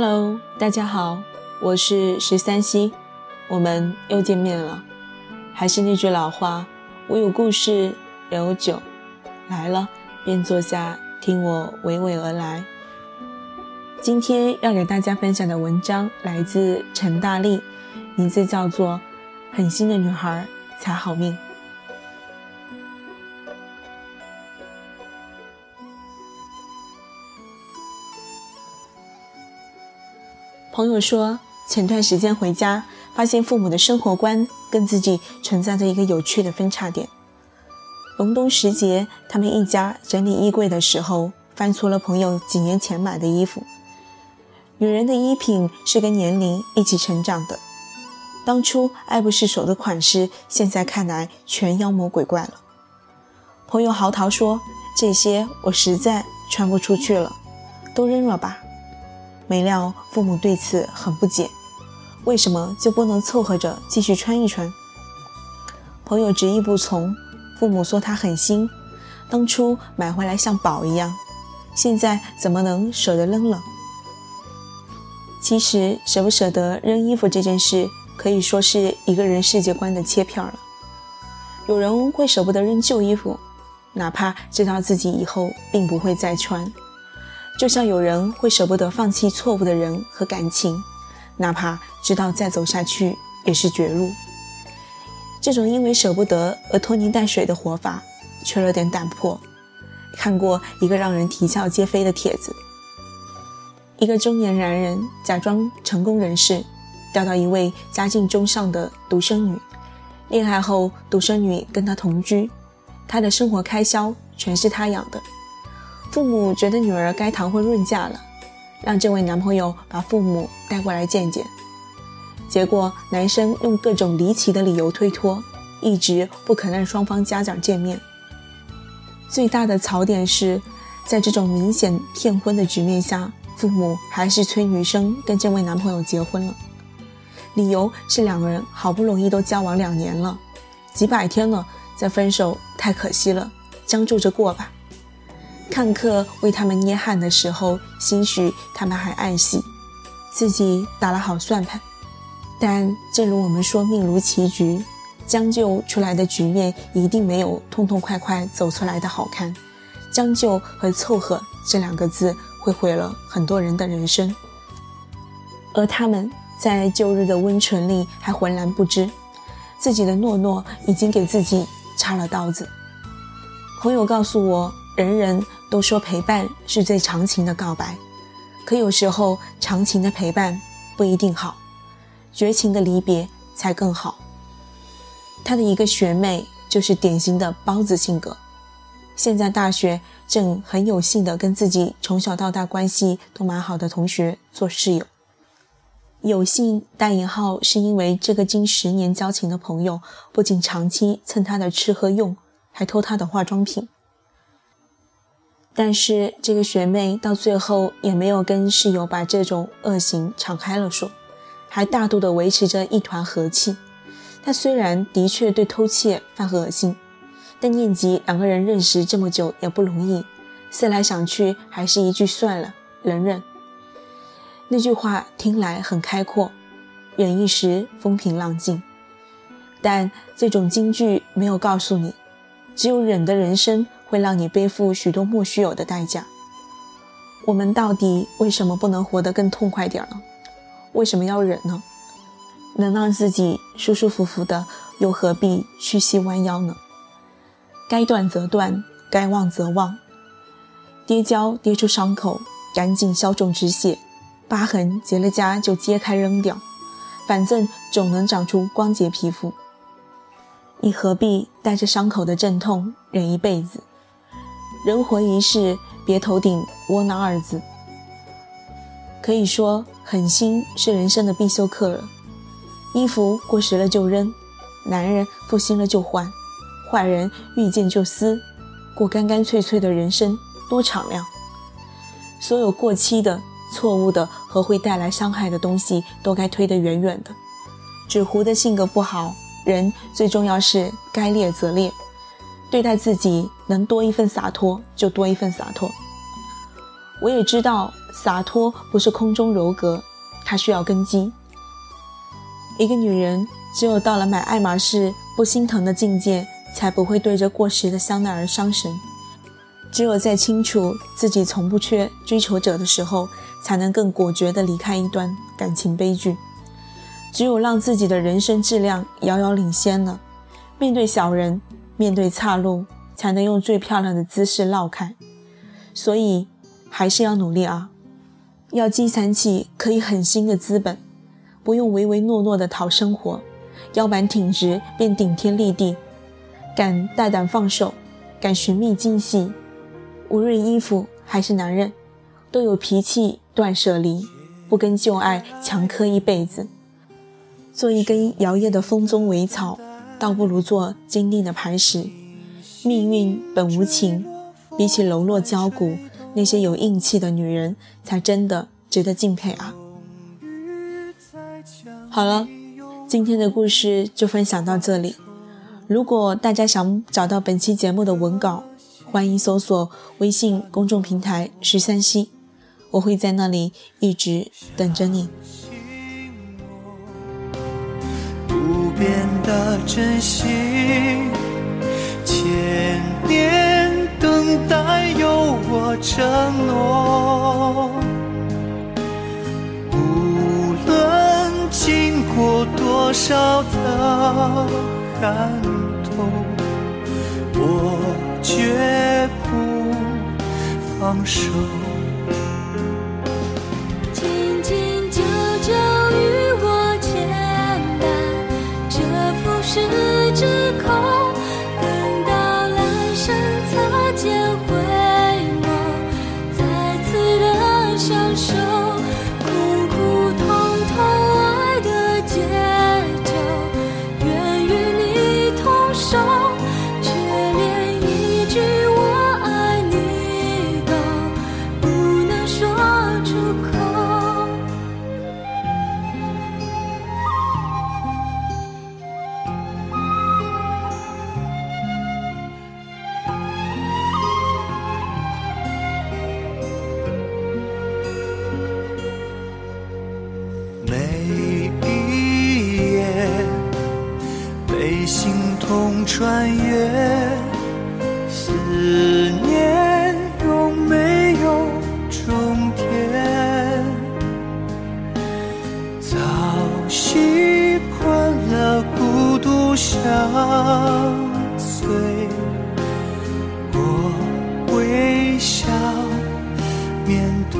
Hello，大家好，我是十三溪，我们又见面了。还是那句老话，我有故事，也有酒，来了便坐下，听我娓娓而来。今天要给大家分享的文章来自陈大力，名字叫做《狠心的女孩才好命》。朋友说，前段时间回家，发现父母的生活观跟自己存在着一个有趣的分叉点。隆冬时节，他们一家整理衣柜的时候，翻出了朋友几年前买的衣服。女人的衣品是跟年龄一起成长的，当初爱不释手的款式，现在看来全妖魔鬼怪了。朋友嚎啕说：“这些我实在穿不出去了，都扔了吧。”没料父母对此很不解，为什么就不能凑合着继续穿一穿？朋友执意不从，父母说他狠心，当初买回来像宝一样，现在怎么能舍得扔了？其实舍不舍得扔衣服这件事，可以说是一个人世界观的切片了。有人会舍不得扔旧衣服，哪怕知道自己以后并不会再穿。就像有人会舍不得放弃错误的人和感情，哪怕知道再走下去也是绝路。这种因为舍不得而拖泥带水的活法，缺了点胆魄。看过一个让人啼笑皆非的帖子：一个中年男人假装成功人士，钓到一位家境中上的独生女，恋爱后独生女跟他同居，他的生活开销全是他养的。父母觉得女儿该谈婚论嫁了，让这位男朋友把父母带过来见见。结果男生用各种离奇的理由推脱，一直不肯让双方家长见面。最大的槽点是，在这种明显骗婚的局面下，父母还是催女生跟这位男朋友结婚了。理由是两个人好不容易都交往两年了，几百天了再分手太可惜了，将就着过吧。看客为他们捏汗的时候，兴许他们还暗喜，自己打了好算盘。但正如我们说，命如棋局，将就出来的局面一定没有痛痛快快走出来的好看。将就和凑合这两个字，会毁了很多人的人生。而他们在旧日的温存里还浑然不知，自己的懦弱已经给自己插了刀子。朋友告诉我，人人。都说陪伴是最长情的告白，可有时候长情的陪伴不一定好，绝情的离别才更好。他的一个学妹就是典型的包子性格，现在大学正很有幸的跟自己从小到大关系都蛮好的同学做室友。有幸带引号是因为这个近十年交情的朋友，不仅长期蹭他的吃喝用，还偷他的化妆品。但是这个学妹到最后也没有跟室友把这种恶行敞开了说，还大度的维持着一团和气。她虽然的确对偷窃犯恶心，但念及两个人认识这么久也不容易，思来想去还是一句算了，忍忍。那句话听来很开阔，忍一时风平浪静，但这种金句没有告诉你，只有忍的人生。会让你背负许多莫须有的代价。我们到底为什么不能活得更痛快点呢？为什么要忍呢？能让自己舒舒服服的，又何必屈膝弯腰呢？该断则断，该忘则忘。跌跤跌出伤口，赶紧消肿止血；疤痕结了痂就揭开扔掉，反正总能长出光洁皮肤。你何必带着伤口的阵痛忍一辈子？人活一世，别头顶窝囊二字。可以说，狠心是人生的必修课了。衣服过时了就扔，男人负心了就换，坏人遇见就撕，过干干脆脆的人生多敞亮。所有过期的、错误的和会带来伤害的东西，都该推得远远的。纸糊的性格不好，人最重要是该裂则裂。对待自己能多一份洒脱就多一份洒脱。我也知道洒脱不是空中楼阁，它需要根基。一个女人只有到了买爱马仕不心疼的境界，才不会对着过时的香奈儿伤神。只有在清楚自己从不缺追求者的时候，才能更果决地离开一段感情悲剧。只有让自己的人生质量遥遥领先了，面对小人，面对岔路，才能用最漂亮的姿势绕开。所以，还是要努力啊！要积攒起可以狠心的资本，不用唯唯诺诺的讨生活，腰板挺直便顶天立地，敢大胆放手，敢寻觅惊喜。无论衣服还是男人，都有脾气断舍离，不跟旧爱强磕一辈子。做一根摇曳的风中苇草，倒不如做坚定的磐石。命运本无情，比起柔弱娇骨，那些有硬气的女人才真的值得敬佩啊！好了，今天的故事就分享到这里。如果大家想找到本期节目的文稿，欢迎搜索微信公众平台“十三溪”，我会在那里一直等着你。变的真心，千年等待有我承诺。无论经过多少的寒冬，我。绝不放手。相随，我微笑面对，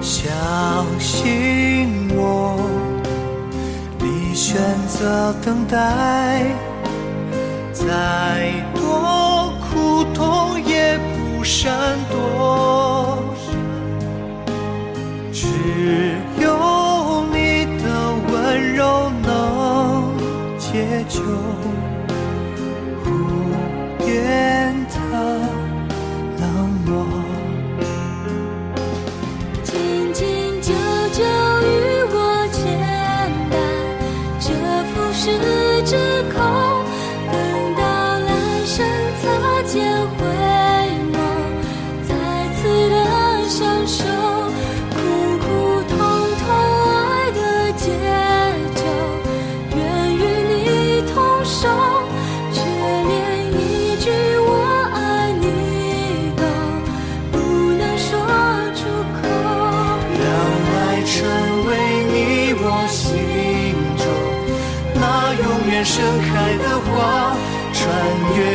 相信我。你选择等待，再多苦痛也不闪躲，解救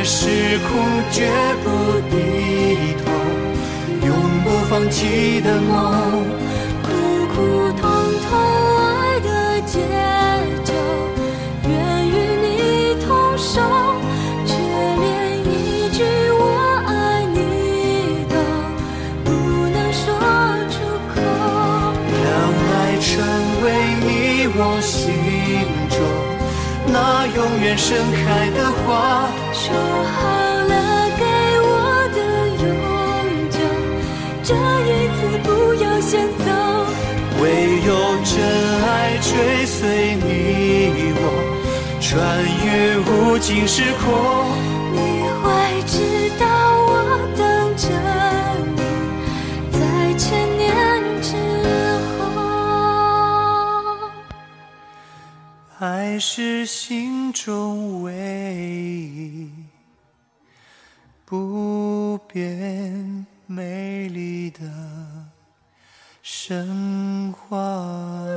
时空绝不低头，永不放弃的梦。苦苦痛痛爱的解救，愿与你同守，却连一句我爱你都不能说出口。让爱成为你我心中那永远盛开这一次不要先走，唯有真爱追随你。我穿越无尽时空，你会知道我等着你。在千年之后，爱是心中唯一不变。美丽的神话。